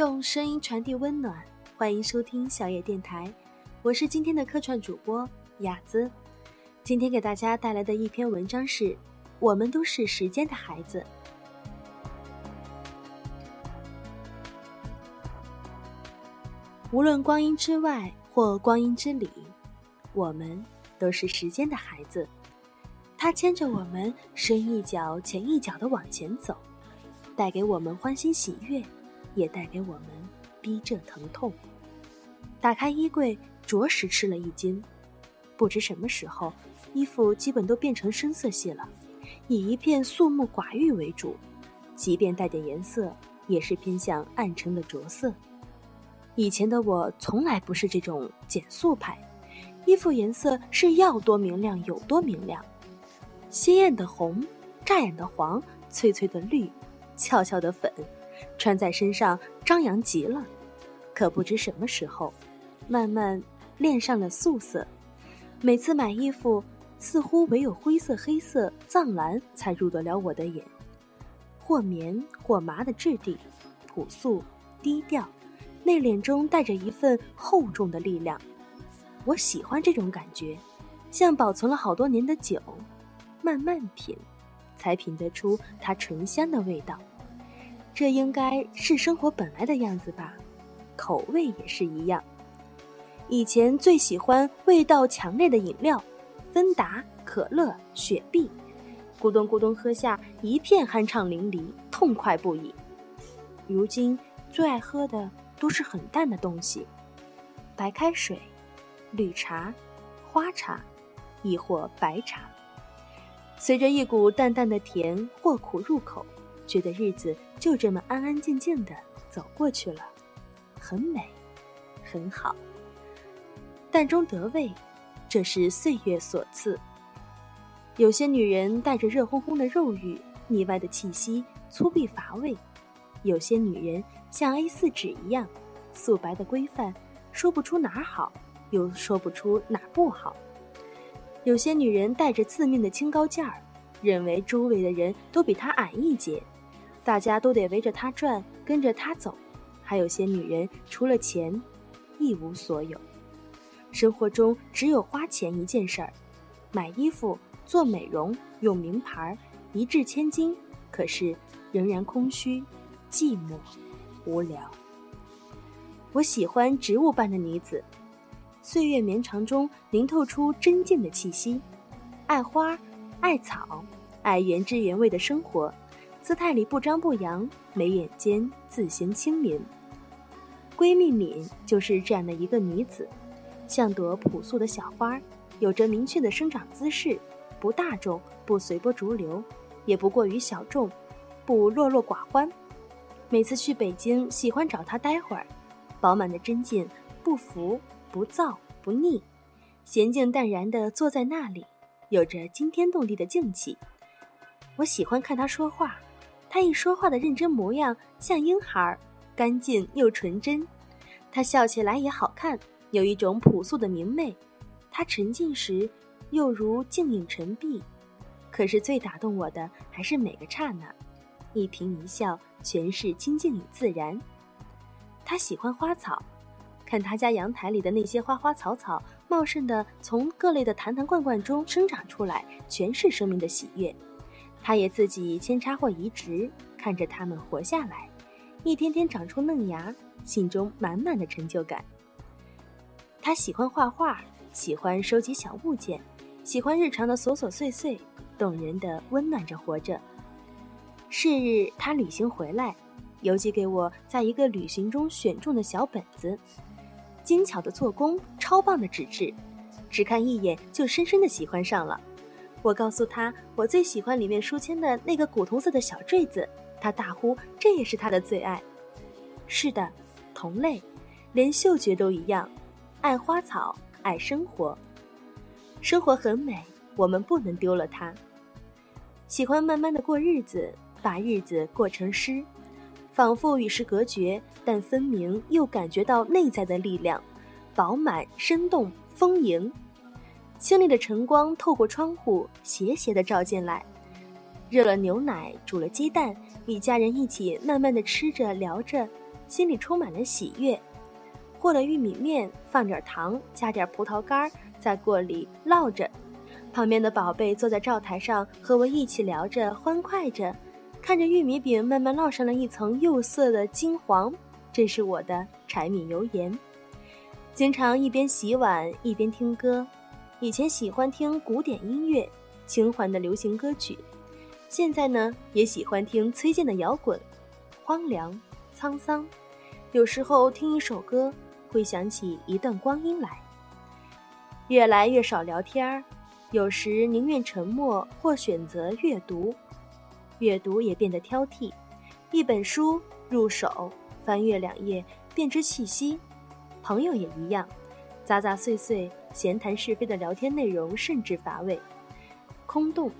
用声音传递温暖，欢迎收听小野电台，我是今天的客串主播雅姿。今天给大家带来的一篇文章是：我们都是时间的孩子。无论光阴之外或光阴之里，我们都是时间的孩子。它牵着我们深一脚浅一脚的往前走，带给我们欢欣喜悦，也带给我们逼仄疼痛。打开衣柜，着实吃了一惊，不知什么时候，衣服基本都变成深色系了，以一片素木寡欲为主，即便带点颜色，也是偏向暗沉的着色。以前的我从来不是这种减速派，衣服颜色是要多明亮有多明亮，鲜艳的红，扎眼的黄，翠翠的绿，俏俏的粉，穿在身上张扬极了。可不知什么时候，慢慢恋上了素色。每次买衣服，似乎唯有灰色、黑色、藏蓝才入得了我的眼，或棉或麻的质地，朴素低调。内敛中带着一份厚重的力量，我喜欢这种感觉，像保存了好多年的酒，慢慢品，才品得出它醇香的味道。这应该是生活本来的样子吧，口味也是一样。以前最喜欢味道强烈的饮料，芬达、可乐、雪碧，咕咚咕咚喝下一片酣畅淋漓，痛快不已。如今最爱喝的。都是很淡的东西，白开水、绿茶、花茶，亦或白茶。随着一股淡淡的甜或苦入口，觉得日子就这么安安静静的走过去了，很美，很好。淡中得味，这是岁月所赐。有些女人带着热烘烘的肉欲，腻歪的气息，粗鄙乏味；有些女人。像 A 四纸一样，素白的规范，说不出哪儿好，又说不出哪儿不好。有些女人带着自命的清高劲儿，认为周围的人都比她矮一截，大家都得围着她转，跟着她走。还有些女人除了钱，一无所有，生活中只有花钱一件事儿，买衣服、做美容、用名牌，一掷千金，可是仍然空虚、寂寞。无聊。我喜欢植物般的女子，岁月绵长中凝透出真静的气息，爱花，爱草，爱原汁原味的生活，姿态里不张不扬，眉眼间自行清明。闺蜜敏就是这样的一个女子，像朵朴素的小花，有着明确的生长姿势，不大众，不随波逐流，也不过于小众，不落落寡欢。每次去北京，喜欢找她待会儿，饱满的真劲，不浮不躁不腻，娴静淡然地坐在那里，有着惊天动地的静气。我喜欢看他说话，他一说话的认真模样像婴孩，干净又纯真。他笑起来也好看，有一种朴素的明媚。他沉静时，又如静影沉璧。可是最打动我的还是每个刹那。一颦一笑，全是清静与自然。他喜欢花草，看他家阳台里的那些花花草草，茂盛的从各类的坛坛罐罐中生长出来，全是生命的喜悦。他也自己扦插或移植，看着它们活下来，一天天长出嫩芽，心中满满的成就感。他喜欢画画，喜欢收集小物件，喜欢日常的琐琐碎碎，动人的温暖着活着。是日，他旅行回来，邮寄给我在一个旅行中选中的小本子，精巧的做工，超棒的纸质，只看一眼就深深的喜欢上了。我告诉他，我最喜欢里面书签的那个古铜色的小坠子，他大呼这也是他的最爱。是的，同类，连嗅觉都一样，爱花草，爱生活，生活很美，我们不能丢了它。喜欢慢慢的过日子。把日子过成诗，仿佛与世隔绝，但分明又感觉到内在的力量，饱满、生动、丰盈。清丽的晨光透过窗户斜斜地照进来，热了牛奶，煮了鸡蛋，与家人一起慢慢地吃着、聊着，心里充满了喜悦。和了玉米面，放点糖，加点葡萄干，在锅里烙着。旁边的宝贝坐在灶台上，和我一起聊着，欢快着，看着玉米饼慢慢烙上了一层釉色的金黄。这是我的柴米油盐。经常一边洗碗一边听歌。以前喜欢听古典音乐、轻缓的流行歌曲，现在呢也喜欢听崔健的摇滚，荒凉、沧桑。有时候听一首歌。会想起一段光阴来，越来越少聊天儿，有时宁愿沉默或选择阅读，阅读也变得挑剔。一本书入手，翻阅两页便知气息。朋友也一样，杂杂碎碎闲谈是非的聊天内容甚至乏味、空洞，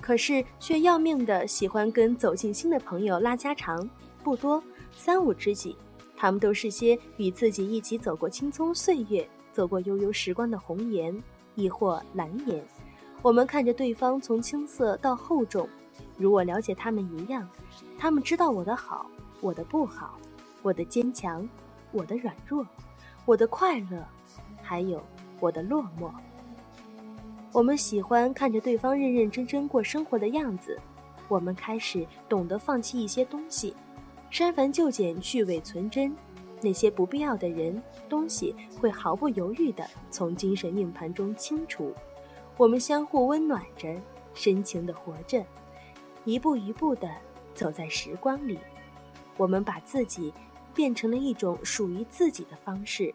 可是却要命的喜欢跟走进心的朋友拉家常，不多，三五知己。他们都是些与自己一起走过青葱岁月、走过悠悠时光的红颜，亦或蓝颜。我们看着对方从青涩到厚重，如我了解他们一样。他们知道我的好，我的不好，我的坚强，我的软弱，我的快乐，还有我的落寞。我们喜欢看着对方认认真真过生活的样子，我们开始懂得放弃一些东西。删繁就简，去伪存真，那些不必要的人、东西会毫不犹豫地从精神命盘中清除。我们相互温暖着，深情地活着，一步一步地走在时光里。我们把自己变成了一种属于自己的方式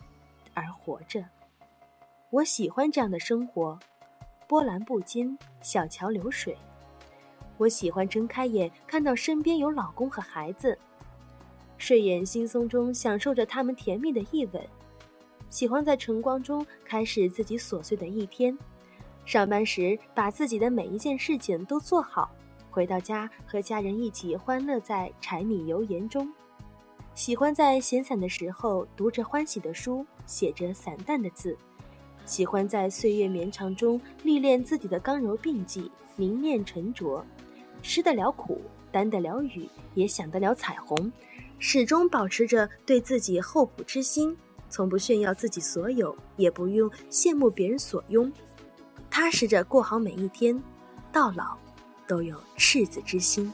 而活着。我喜欢这样的生活，波澜不惊，小桥流水。我喜欢睁开眼看到身边有老公和孩子。睡眼惺忪中享受着他们甜蜜的一吻，喜欢在晨光中开始自己琐碎的一天，上班时把自己的每一件事情都做好，回到家和家人一起欢乐在柴米油盐中，喜欢在闲散的时候读着欢喜的书，写着散淡的字，喜欢在岁月绵长中历练自己的刚柔并济、凝练沉着，吃得了苦，担得了雨，也享得了彩虹。始终保持着对自己厚朴之心，从不炫耀自己所有，也不用羡慕别人所拥，踏实着过好每一天，到老都有赤子之心。